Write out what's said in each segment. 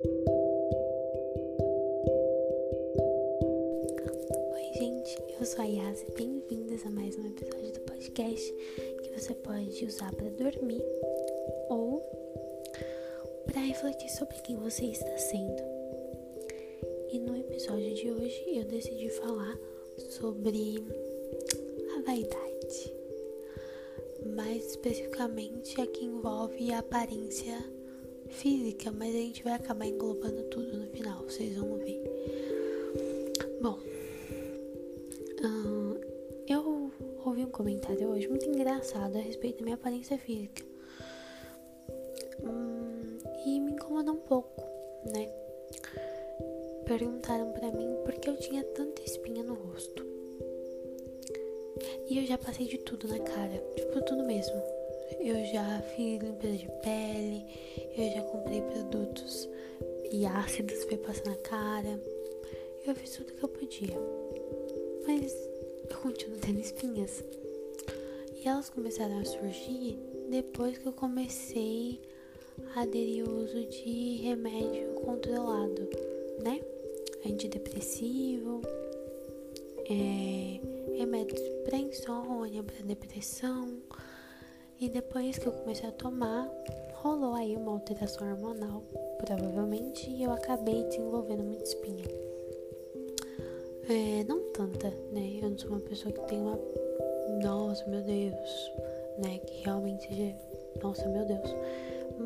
Oi, gente, eu sou a Yas e bem-vindas a mais um episódio do podcast que você pode usar para dormir ou para refletir sobre quem você está sendo. E no episódio de hoje eu decidi falar sobre a vaidade, mais especificamente a que envolve a aparência física, mas a gente vai acabar englobando tudo no final, vocês vão ver. Bom, hum, eu ouvi um comentário hoje muito engraçado a respeito da minha aparência física. Fiz limpeza de pele, eu já comprei produtos e ácidos pra passar na cara. Eu fiz tudo que eu podia. Mas eu continuo tendo espinhas. E elas começaram a surgir depois que eu comecei a aderir o uso de remédio controlado, né? Antidepressivo, é, remédios para insônia, para depressão. E depois que eu comecei a tomar, rolou aí uma alteração hormonal, provavelmente, e eu acabei desenvolvendo muita espinha. É, não tanta, né? Eu não sou uma pessoa que tem uma. Nossa, meu Deus, né? Que realmente seja. Nossa, meu Deus.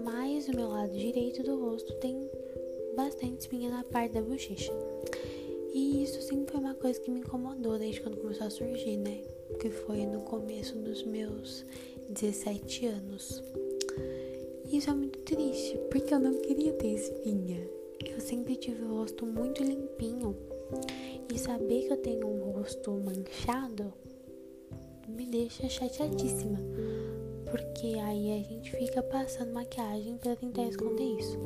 Mas o meu lado direito do rosto tem bastante espinha na parte da bochecha. E isso sempre foi uma coisa que me incomodou desde quando começou a surgir, né? Que foi no começo dos meus 17 anos. Isso é muito triste, porque eu não queria ter espinha. Eu sempre tive o rosto muito limpinho. E saber que eu tenho um rosto manchado me deixa chateadíssima. Porque aí a gente fica passando maquiagem para tentar esconder isso.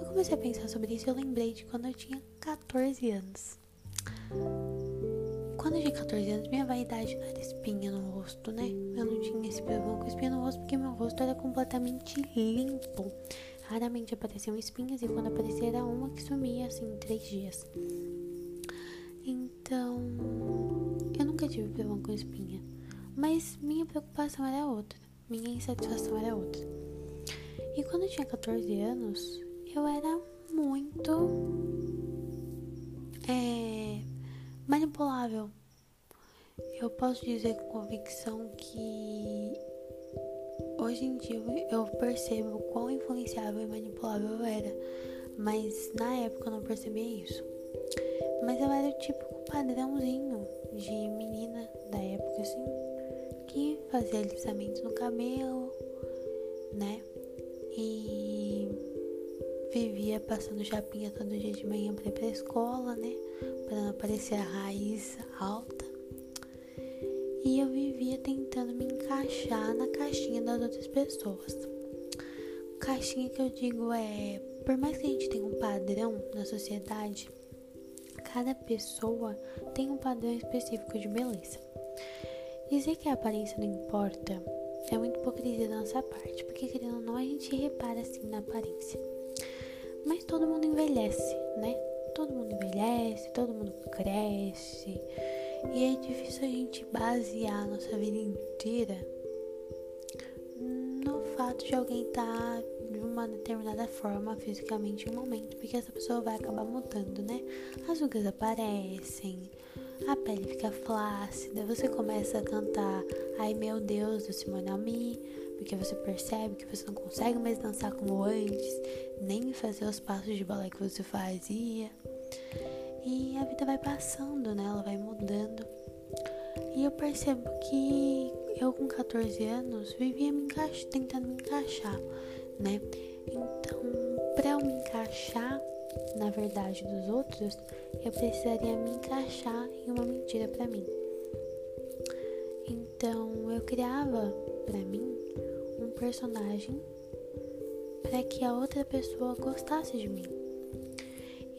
Eu comecei a pensar sobre isso e eu lembrei de quando eu tinha 14 anos. Quando eu tinha 14 anos, minha vaidade não era espinha no rosto, né? Eu não tinha esse problema com espinha no rosto porque meu rosto era completamente limpo. Raramente apareciam espinhas e quando aparecia era uma que sumia assim em três dias. Então, eu nunca tive problema com espinha. Mas minha preocupação era outra. Minha insatisfação era outra. E quando eu tinha 14 anos, eu era muito é, manipulável. Eu posso dizer com convicção que hoje em dia eu percebo quão influenciável e manipulável eu era, mas na época eu não percebia isso. Mas eu era o típico padrãozinho de menina da época, assim, que fazia alisamento no cabelo, né? E vivia passando chapinha todo dia de manhã pra ir pra escola, né? Não aparecer a raiz alta. E eu vivia tentando me encaixar na caixinha das outras pessoas. Caixinha que eu digo é, por mais que a gente tenha um padrão na sociedade, cada pessoa tem um padrão específico de beleza. Dizer que a aparência não importa é muito hipocrisia da nossa parte, porque querendo ou não, a gente repara assim na aparência. Mas todo mundo envelhece, né? Todo mundo envelhece, todo mundo cresce. E é difícil a gente basear a nossa vida inteira no fato de alguém estar tá de uma determinada forma fisicamente em um momento, porque essa pessoa vai acabar mudando, né? As rugas aparecem, a pele fica flácida, você começa a cantar Ai meu Deus do Simone Ami, porque você percebe que você não consegue mais dançar como antes, nem fazer os passos de balé que você fazia. E a vida vai passando, né? Ela vai mudando. E eu percebo que eu com 14 anos vivia me tentando me encaixar, né? Então, para eu me encaixar na verdade dos outros, eu precisaria me encaixar em uma mentira para mim. Então, eu criava para mim personagem para que a outra pessoa gostasse de mim.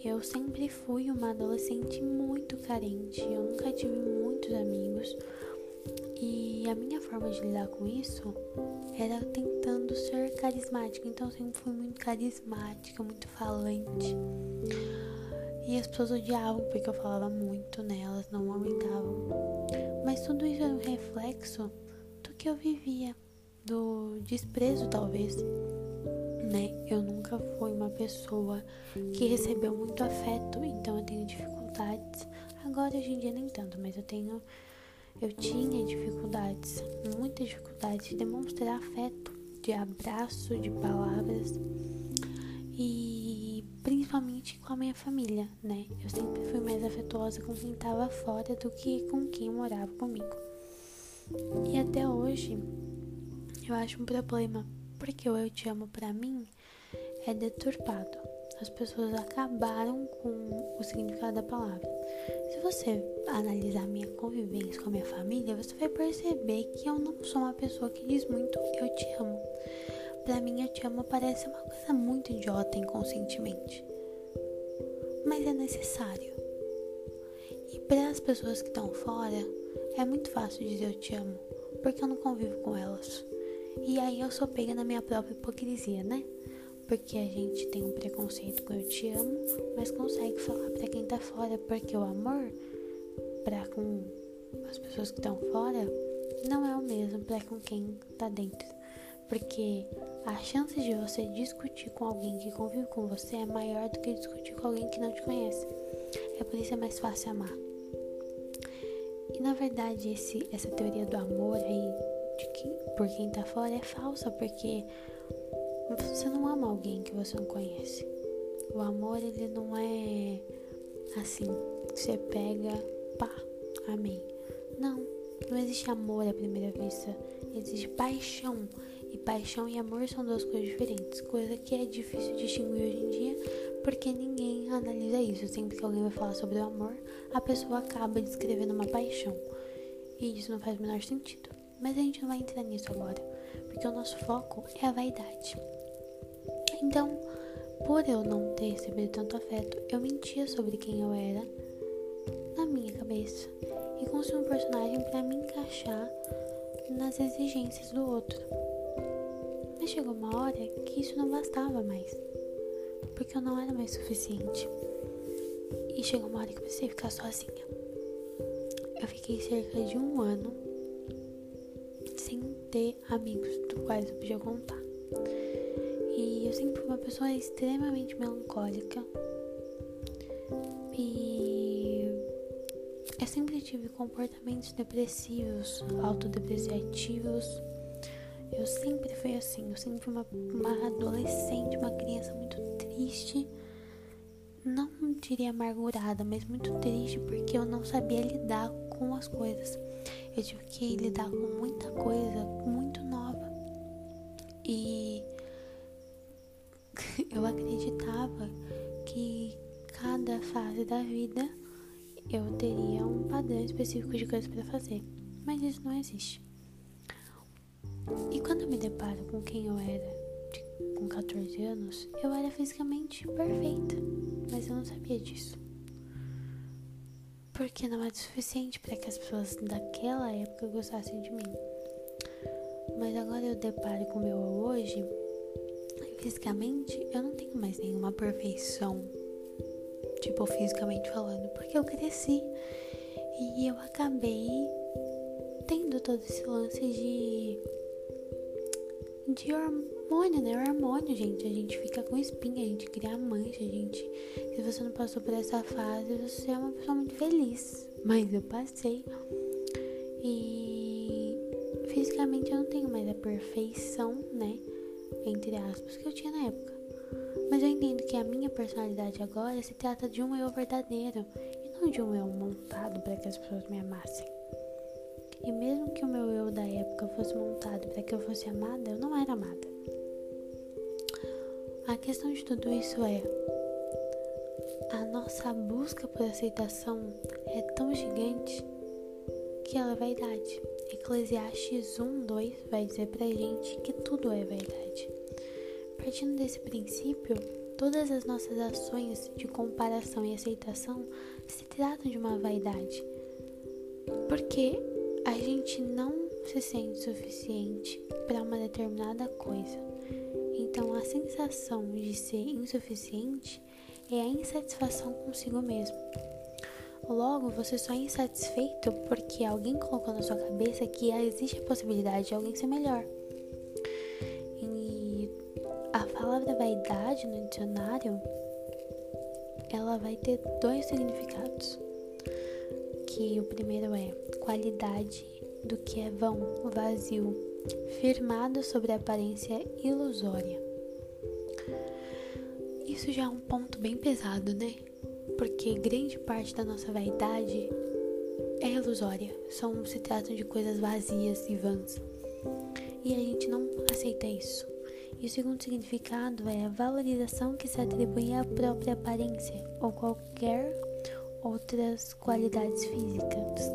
Eu sempre fui uma adolescente muito carente, eu nunca tive muitos amigos E a minha forma de lidar com isso era tentando ser carismática. Então eu sempre fui muito carismática, muito falante. E as pessoas odiavam porque eu falava muito, né? Elas não aguentavam. Mas tudo isso era um reflexo do que eu vivia, do desprezo talvez, né? Eu nunca fui uma pessoa que recebeu muito afeto, então eu tenho dificuldades. Agora hoje em dia nem tanto, mas eu tenho eu tinha dificuldades, muitas dificuldades de demonstrar afeto, de abraço, de palavras. E principalmente com a minha família, né? Eu sempre fui mais afetuosa com quem estava fora do que com quem morava comigo. E até hoje eu acho um problema, porque o eu te amo para mim é deturpado. As pessoas acabaram com o significado da palavra. Se você analisar minha convivência com a minha família, você vai perceber que eu não sou uma pessoa que diz muito eu te amo. Para mim, eu te amo parece uma coisa muito idiota inconscientemente. Mas é necessário. E para as pessoas que estão fora, é muito fácil dizer eu te amo, porque eu não convivo com elas. E aí eu sou pega na minha própria hipocrisia, né? Porque a gente tem um preconceito com eu te amo, mas consegue falar para quem tá fora, porque o amor para com as pessoas que estão fora não é o mesmo para com quem tá dentro. Porque a chance de você discutir com alguém que convive com você é maior do que discutir com alguém que não te conhece. É por isso é mais fácil amar. E na verdade esse, essa teoria do amor aí de por quem tá fora é falsa, porque você não ama alguém que você não conhece. O amor ele não é assim, você pega, pá, amém. Não, não existe amor à primeira vista, existe paixão. E paixão e amor são duas coisas diferentes, coisa que é difícil distinguir hoje em dia, porque ninguém analisa isso. Sempre que alguém vai falar sobre o amor, a pessoa acaba descrevendo uma paixão. E isso não faz o menor sentido. Mas a gente não vai entrar nisso agora, porque o nosso foco é a vaidade. Então, por eu não ter recebido tanto afeto, eu mentia sobre quem eu era na minha cabeça e construí um personagem para me encaixar nas exigências do outro. Mas chegou uma hora que isso não bastava mais, porque eu não era mais suficiente. E chegou uma hora que eu precisei ficar sozinha. Eu fiquei cerca de um ano ter amigos do quais eu podia contar. E eu sempre fui uma pessoa extremamente melancólica. E eu sempre tive comportamentos depressivos, autodepreciativos eu sempre fui assim, eu sempre fui uma, uma adolescente, uma criança muito triste. Não diria amargurada, mas muito triste porque eu não sabia lidar com as coisas. Eu tive que lidar com muita coisa muito nova. E eu acreditava que cada fase da vida eu teria um padrão específico de coisas para fazer. Mas isso não existe. E quando eu me deparo com quem eu era com 14 anos, eu era fisicamente perfeita, mas eu não sabia disso. Porque não era suficiente para que as pessoas daquela época gostassem de mim. Mas agora eu deparo com o meu hoje, fisicamente eu não tenho mais nenhuma perfeição, tipo fisicamente falando, porque eu cresci e eu acabei tendo todo esse lance de de hormônio, né? O hormônio, gente. A gente fica com espinha, a gente cria mancha, gente. Se você não passou por essa fase, você é uma pessoa muito feliz. Mas eu passei. E fisicamente eu não tenho mais a perfeição, né? Entre aspas, que eu tinha na época. Mas eu entendo que a minha personalidade agora se trata de um eu verdadeiro e não de um eu montado para que as pessoas me amassem. E mesmo que o meu eu da época fosse montado para que eu fosse amada, eu não era amada. A questão de tudo isso é: a nossa busca por aceitação é tão gigante que ela é vaidade. Eclesiastes 1, 2 vai dizer pra gente que tudo é vaidade. Partindo desse princípio, todas as nossas ações de comparação e aceitação se tratam de uma vaidade. Porque a gente não se sente suficiente para uma determinada coisa. Então, a sensação de ser insuficiente é a insatisfação consigo mesmo. Logo, você só é insatisfeito porque alguém colocou na sua cabeça que existe a possibilidade de alguém ser melhor. E a palavra vaidade no dicionário, ela vai ter dois significados. Que o primeiro é qualidade do que é vão, vazio, firmado sobre a aparência ilusória. Isso já é um ponto bem pesado, né? porque grande parte da nossa vaidade é ilusória, são, se tratam de coisas vazias e vãs. E a gente não aceita isso. E o segundo significado é a valorização que se atribui à própria aparência ou qualquer outras qualidades físicas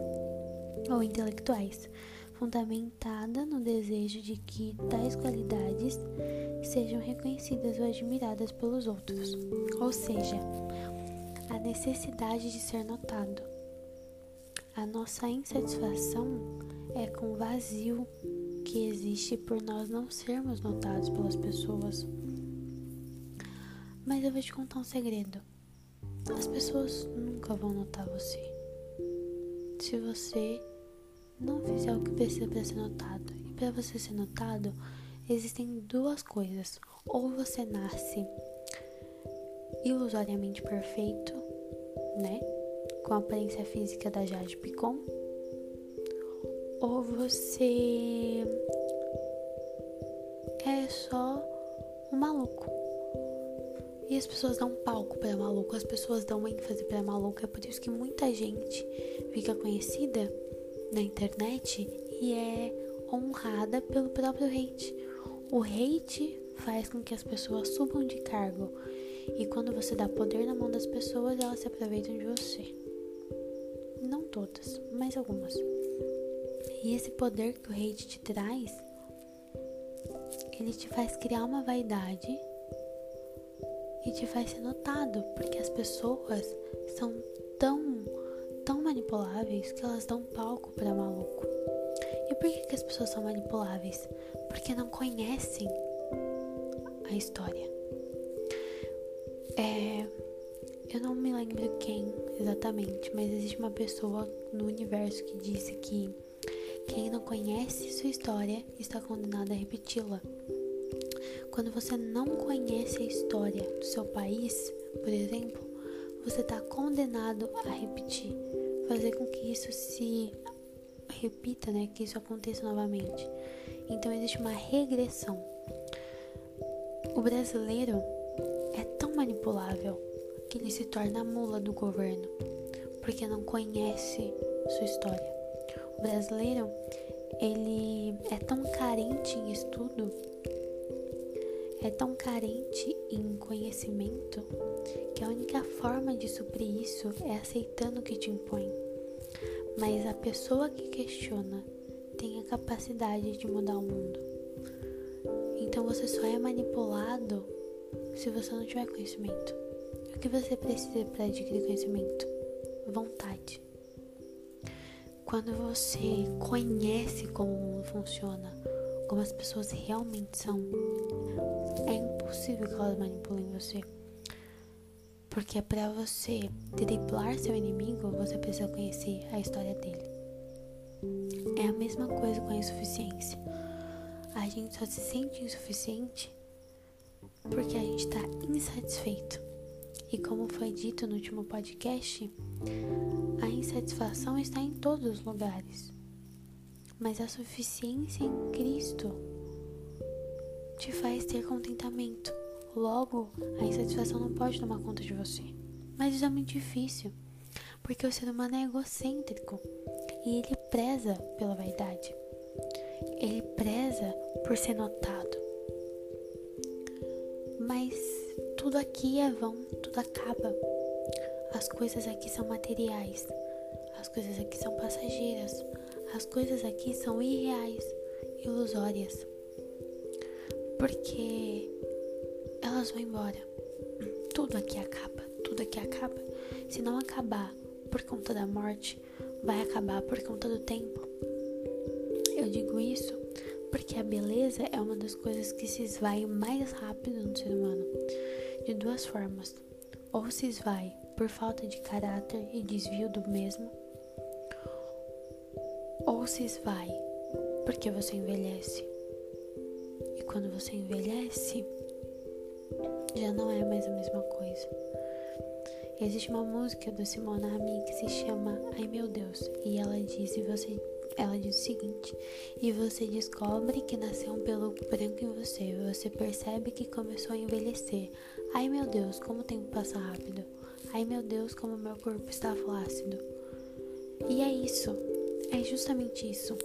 ou intelectuais, fundamentada no desejo de que tais qualidades sejam reconhecidas ou admiradas pelos outros. Ou seja, a necessidade de ser notado. A nossa insatisfação é com o vazio que existe por nós não sermos notados pelas pessoas. Mas eu vou te contar um segredo. As pessoas nunca vão notar você. Se você não fizer o que precisa para ser notado. E para você ser notado, existem duas coisas. Ou você nasce ilusoriamente perfeito, né? Com a aparência física da Jade Picon. Ou você é só um maluco. E as pessoas dão palco para maluco, as pessoas dão ênfase para maluco. É por isso que muita gente fica conhecida na internet e é honrada pelo próprio hate. O hate faz com que as pessoas subam de cargo e quando você dá poder na mão das pessoas, elas se aproveitam de você. Não todas, mas algumas. E esse poder que o hate te traz, ele te faz criar uma vaidade e te faz ser notado, porque as pessoas são tão, tão manipuláveis que elas dão palco para maluco. E por que, que as pessoas são manipuláveis? Porque não conhecem a história. É, eu não me lembro quem exatamente, mas existe uma pessoa no universo que disse que quem não conhece sua história está condenado a repeti-la. Quando você não conhece a história do seu país, por exemplo, você está condenado a repetir, fazer com que isso se repita, né? Que isso aconteça novamente. Então existe uma regressão. O brasileiro é tão manipulável que ele se torna a mula do governo, porque não conhece sua história. O brasileiro, ele é tão carente em estudo, é tão carente em conhecimento, que a única forma de suprir isso é aceitando o que te impõe. Mas a pessoa que questiona tem a capacidade de mudar o mundo. Então você só é manipulado se você não tiver conhecimento. O que você precisa para adquirir conhecimento? Vontade. Quando você conhece como o mundo funciona, como as pessoas realmente são, é impossível que elas manipulem você. Porque para você driblar seu inimigo, você precisa conhecer a história dele. É a mesma coisa com a insuficiência. A gente só se sente insuficiente porque a gente está insatisfeito. E como foi dito no último podcast, a insatisfação está em todos os lugares. Mas a suficiência em Cristo te faz ter contentamento. Logo, a insatisfação não pode tomar conta de você. Mas isso é muito difícil, porque o ser humano é egocêntrico e ele preza pela vaidade. Ele preza por ser notado. Mas tudo aqui é vão, tudo acaba. As coisas aqui são materiais, as coisas aqui são passageiras, as coisas aqui são irreais, ilusórias. Porque elas vão embora. Tudo aqui acaba, tudo aqui acaba. Se não acabar por conta da morte, vai acabar por conta do tempo. Eu digo isso porque a beleza é uma das coisas que se esvai mais rápido no ser humano, de duas formas. Ou se esvai por falta de caráter e desvio do mesmo, ou se esvai porque você envelhece. E quando você envelhece, já não é mais a mesma coisa. Existe uma música do Simona Ami que se chama Ai Meu Deus, e ela diz, e você, ela diz o seguinte: E você descobre que nasceu um pelo branco em você, você percebe que começou a envelhecer. Ai meu Deus, como o tempo passa rápido. Ai meu Deus, como meu corpo está flácido. E é isso, é justamente isso.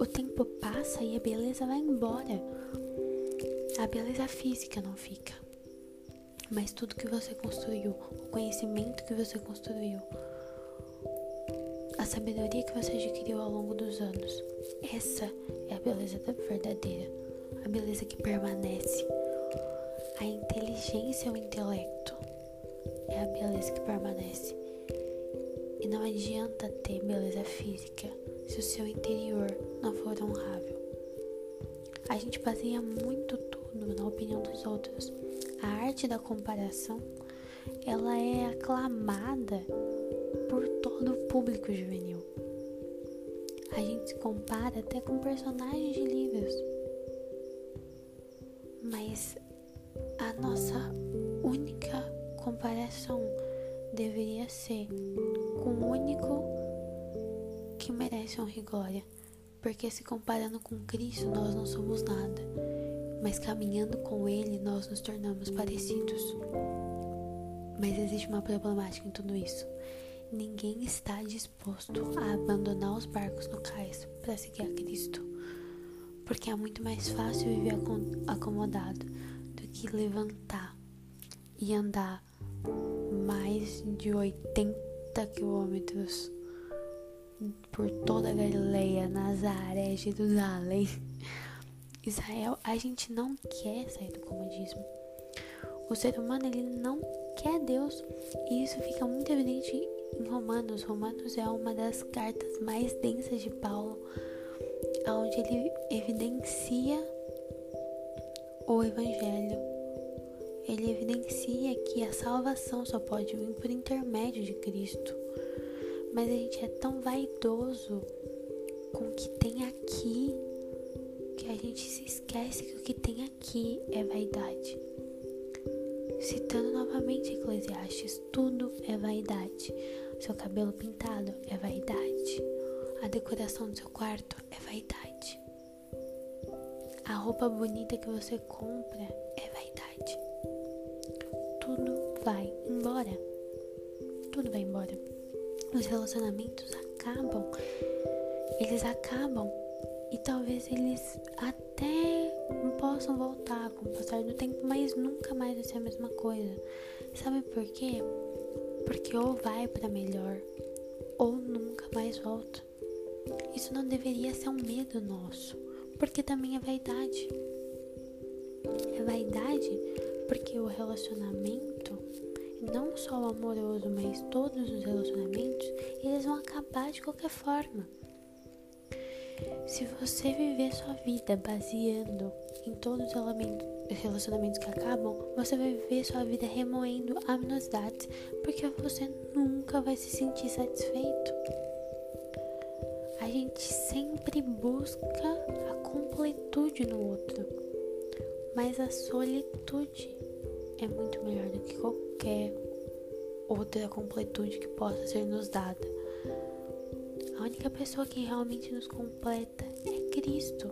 O tempo passa e a beleza vai embora. A beleza física não fica mas tudo que você construiu, o conhecimento que você construiu, a sabedoria que você adquiriu ao longo dos anos. Essa é a beleza verdadeira, a beleza que permanece. A inteligência, o intelecto é a beleza que permanece. E não adianta ter beleza física se o seu interior não for honrável. A gente baseia muito tudo na opinião dos outros a arte da comparação, ela é aclamada por todo o público juvenil. A gente se compara até com personagens de livros. Mas a nossa única comparação deveria ser com o único que merece honra e glória. Porque se comparando com Cristo, nós não somos nada mas caminhando com Ele nós nos tornamos parecidos. Mas existe uma problemática em tudo isso. Ninguém está disposto a abandonar os barcos no cais para seguir a Cristo, porque é muito mais fácil viver acomodado do que levantar e andar mais de 80 quilômetros por toda a Galileia, Nazaré, Jerusalém Israel, a gente não quer sair do comodismo. O ser humano ele não quer Deus e isso fica muito evidente em Romanos. Romanos é uma das cartas mais densas de Paulo, onde ele evidencia o Evangelho. Ele evidencia que a salvação só pode vir por intermédio de Cristo. Mas a gente é tão vaidoso com o que tem aqui que a gente se esquece que o que tem aqui é vaidade. Citando novamente Eclesiastes, tudo é vaidade. Seu cabelo pintado é vaidade. A decoração do seu quarto é vaidade. A roupa bonita que você compra é vaidade. Tudo vai embora. Tudo vai embora. Os relacionamentos acabam. Eles acabam e talvez eles até possam voltar com o passar do tempo, mas nunca mais vai ser a mesma coisa. Sabe por quê? Porque ou vai para melhor ou nunca mais volta. Isso não deveria ser um medo nosso, porque também é vaidade. É vaidade porque o relacionamento, não só o amoroso, mas todos os relacionamentos, eles vão acabar de qualquer forma. Se você viver sua vida baseando em todos os relacionamentos que acabam, você vai viver sua vida remoendo aminosidades, porque você nunca vai se sentir satisfeito. A gente sempre busca a completude no outro, mas a solitude é muito melhor do que qualquer outra completude que possa ser nos dada. A única pessoa que realmente nos completa é Cristo.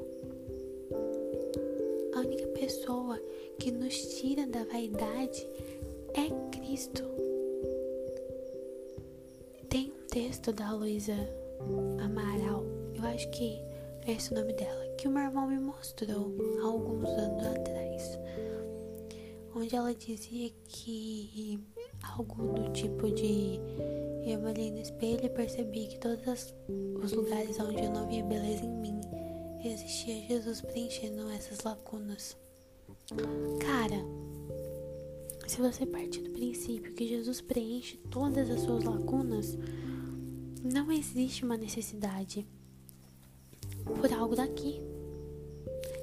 A única pessoa que nos tira da vaidade é Cristo. Tem um texto da Luísa Amaral, eu acho que é esse o nome dela, que o meu irmão me mostrou há alguns anos atrás, onde ela dizia que algo do tipo de eu me olhei no espelho e percebi que todos os lugares onde eu não via beleza em mim, existia Jesus preenchendo essas lacunas. Cara, se você partir do princípio que Jesus preenche todas as suas lacunas, não existe uma necessidade por algo daqui.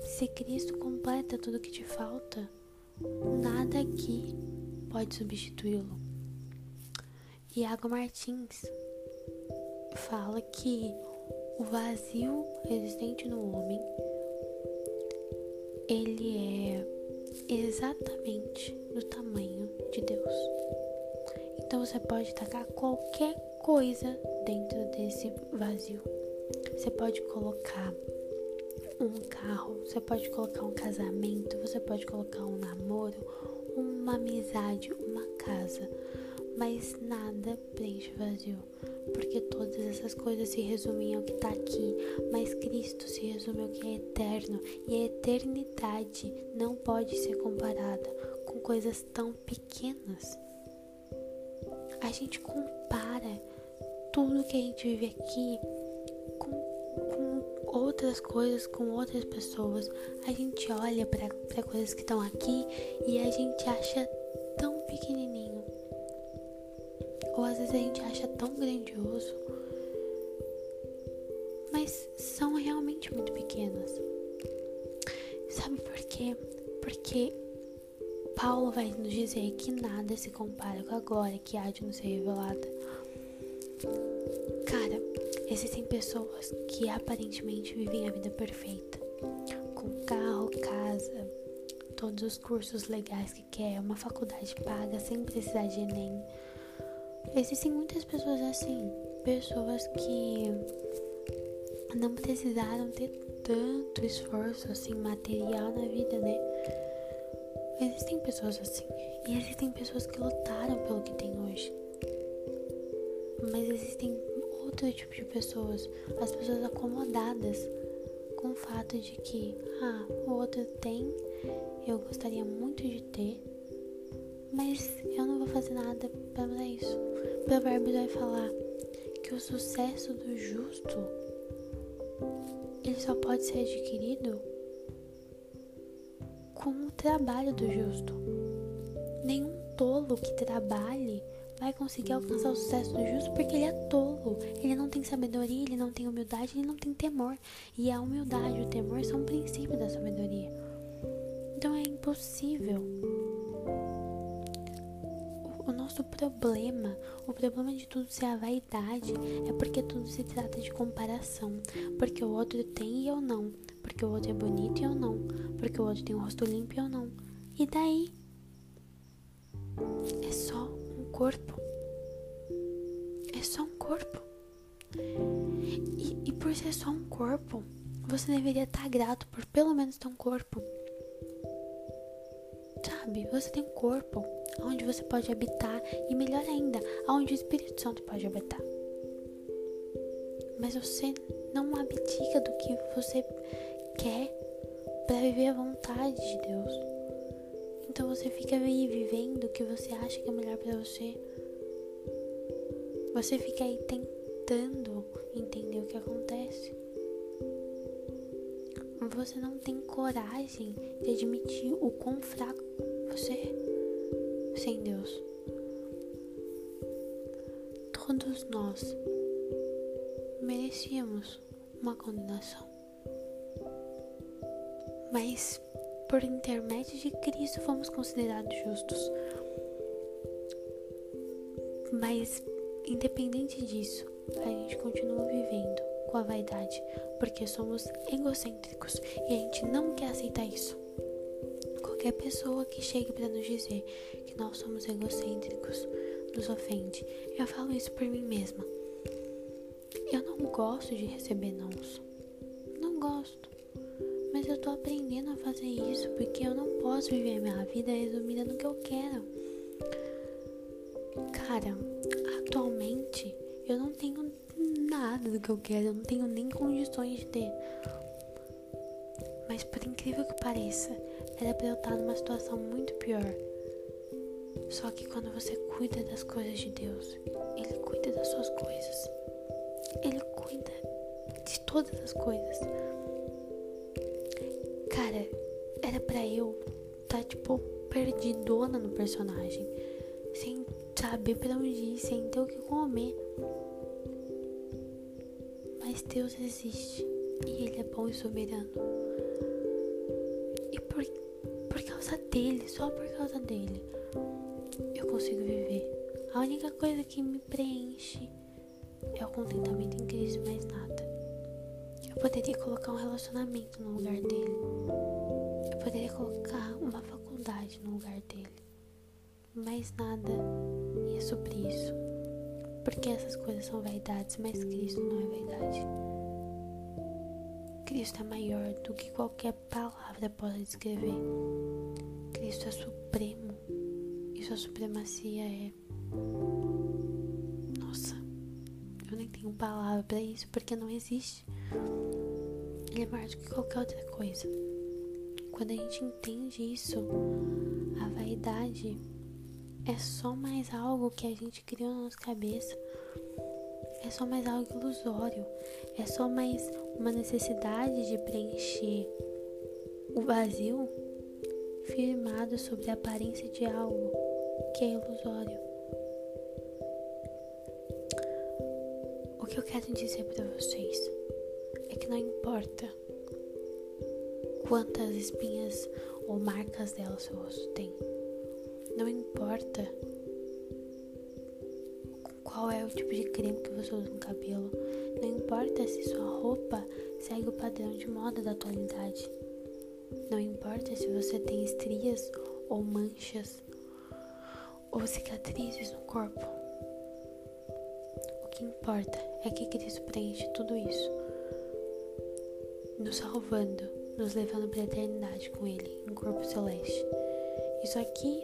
Se Cristo completa tudo que te falta, nada aqui pode substituí-lo. Iago Martins fala que o vazio existente no homem ele é exatamente do tamanho de Deus. Então você pode tacar qualquer coisa dentro desse vazio. Você pode colocar um carro, você pode colocar um casamento, você pode colocar um namoro, uma amizade, uma casa, mas nada preenche o vazio, porque todas essas coisas se resumem ao que está aqui, mas Cristo se resume ao que é eterno, e a eternidade não pode ser comparada com coisas tão pequenas. A gente compara tudo que a gente vive aqui com, com outras coisas, com outras pessoas. A gente olha para coisas que estão aqui e a gente acha tão pequenininho. Ou às vezes a gente acha tão grandioso. Mas são realmente muito pequenas. Sabe por quê? Porque Paulo vai nos dizer que nada se compara com a glória que há de nos ser revelada. Cara, existem pessoas que aparentemente vivem a vida perfeita, com carro, casa, todos os cursos legais que quer, uma faculdade paga sem precisar de Enem. Existem muitas pessoas assim, pessoas que não precisaram ter tanto esforço assim material na vida, né? Existem pessoas assim, e existem pessoas que lutaram pelo que tem hoje. Mas existem outro tipo de pessoas, as pessoas acomodadas com o fato de que, ah, o outro tem, eu gostaria muito de ter, mas eu não vou fazer nada para isso. O provérbio vai falar que o sucesso do justo ele só pode ser adquirido com o trabalho do justo. Nenhum tolo que trabalhe vai conseguir alcançar o sucesso do justo porque ele é tolo. Ele não tem sabedoria, ele não tem humildade, ele não tem temor. E a humildade e o temor são um princípio da sabedoria. Então é impossível. Problema, o problema de tudo ser a vaidade, é porque tudo se trata de comparação. Porque o outro tem e eu não. Porque o outro é bonito e eu não. Porque o outro tem um rosto limpo e eu não. E daí? É só corpo. É só um corpo. E, e por ser só um corpo, você deveria estar grato por pelo menos ter um corpo. Sabe, você tem um corpo onde você pode habitar e melhor ainda, onde o Espírito Santo pode habitar. Mas você não abdica do que você quer para viver a vontade de Deus. Então você fica aí vivendo o que você acha que é melhor para você. Você fica aí tentando entender o que acontece. Você não tem coragem de admitir o quão fraco você é sem Deus. Todos nós merecíamos uma condenação. Mas por intermédio de Cristo fomos considerados justos. Mas, independente disso, a gente continua vivendo com a vaidade, porque somos egocêntricos e a gente não quer aceitar isso. Qualquer pessoa que chegue para nos dizer que nós somos egocêntricos nos ofende. Eu falo isso por mim mesma. Eu não gosto de receber nãos. Não gosto. Mas eu tô aprendendo a fazer isso porque eu não posso viver minha vida resumida no que eu quero. Cara, atualmente eu não tenho nada do que eu quero, eu não tenho nem condições de ter. Mas por incrível que pareça, era pra eu estar numa situação muito pior. Só que quando você cuida das coisas de Deus, Ele cuida das suas coisas. Ele cuida de todas as coisas. Cara, era pra eu tá tipo perdidona no personagem, sem saber pra onde ir, sem ter o que comer. Mas Deus existe. E Ele é bom e soberano. Dele, só por causa dele, eu consigo viver. A única coisa que me preenche é o contentamento em Cristo, mais nada. Eu poderia colocar um relacionamento no lugar dele. Eu poderia colocar uma faculdade no lugar dele. Mas nada ia suprir isso. Porque essas coisas são vaidades, mas Cristo não é vaidade. Cristo é maior do que qualquer palavra possa descrever. Cristo é supremo e sua supremacia é. Nossa, eu nem tenho palavra para isso porque não existe. Ele é maior do que qualquer outra coisa. Quando a gente entende isso, a vaidade é só mais algo que a gente criou na nossa cabeça. É só mais algo ilusório. É só mais uma necessidade de preencher o vazio firmado sobre a aparência de algo que é ilusório. O que eu quero dizer para vocês é que não importa quantas espinhas ou marcas dela seu rosto tem. Não importa qual é o tipo de creme que você usa no cabelo. Não importa se sua roupa segue o padrão de moda da atualidade. Não importa se você tem estrias ou manchas ou cicatrizes no corpo. O que importa é que Cristo preenche tudo isso, nos salvando, nos levando para a eternidade com Ele em corpo celeste. Isso aqui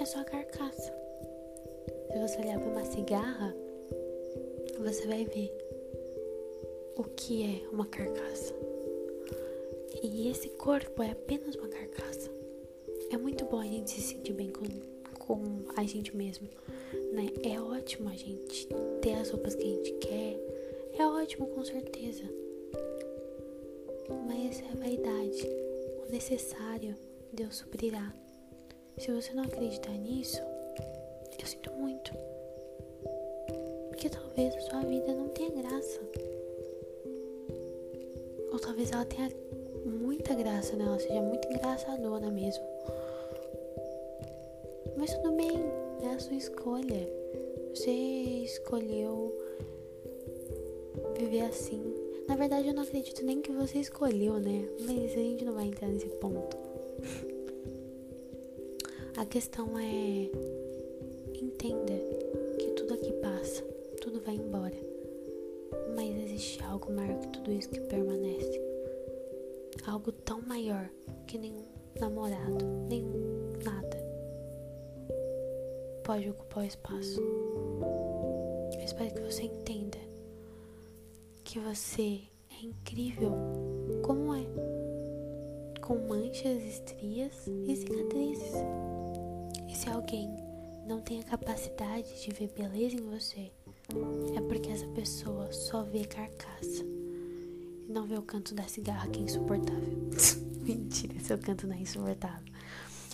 é só carcaça. Se você olhar para uma cigarra, você vai ver o que é uma carcaça. E esse corpo é apenas uma carcaça. É muito bom a gente se sentir bem com, com a gente mesmo, né? É ótimo a gente ter as roupas que a gente quer. É ótimo, com certeza. Mas é vaidade. O necessário Deus suprirá. Se você não acreditar nisso, eu sinto muito. Porque talvez a sua vida não tenha graça. Ou talvez ela tenha muita graça, né? Ela seja muito engraçadona mesmo. Mas tudo bem, é a sua escolha. Você escolheu viver assim. Na verdade, eu não acredito nem que você escolheu, né? Mas a gente não vai entrar nesse ponto. A questão é pode ocupar o espaço. Eu espero que você entenda que você é incrível como é, com manchas, estrias e cicatrizes. E se alguém não tem a capacidade de ver beleza em você, é porque essa pessoa só vê carcaça e não vê o canto da cigarra que é insuportável. Mentira, seu canto não é insuportável.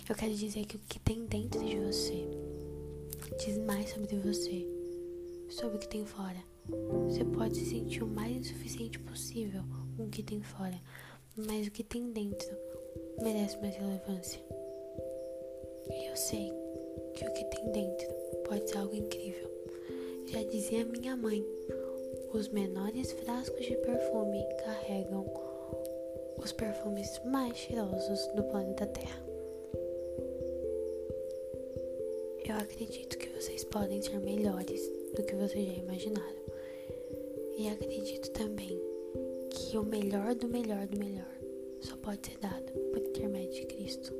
Eu quero dizer que o que tem dentro de você diz mais sobre você, sobre o que tem fora. Você pode se sentir o mais insuficiente possível com o que tem fora, mas o que tem dentro merece mais relevância. E eu sei que o que tem dentro pode ser algo incrível. Já dizia minha mãe: os menores frascos de perfume carregam os perfumes mais cheirosos do planeta Terra. Eu acredito que vocês podem ser melhores do que vocês já imaginaram. E acredito também que o melhor do melhor do melhor só pode ser dado por intermédio de Cristo.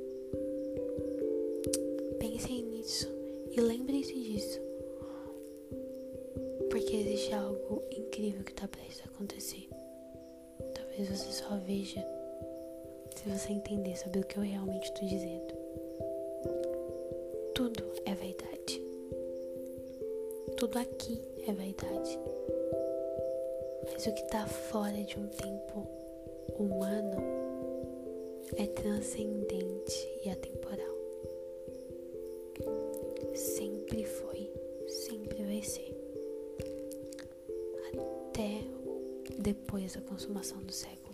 Pensem nisso e lembrem-se disso. Porque existe algo incrível que está prestes a acontecer. Talvez você só veja se você entender sobre o que eu realmente estou dizendo. Tudo é vaidade. Tudo aqui é vaidade. Mas o que está fora de um tempo humano é transcendente e atemporal. Sempre foi, sempre vai ser. Até depois da consumação do século.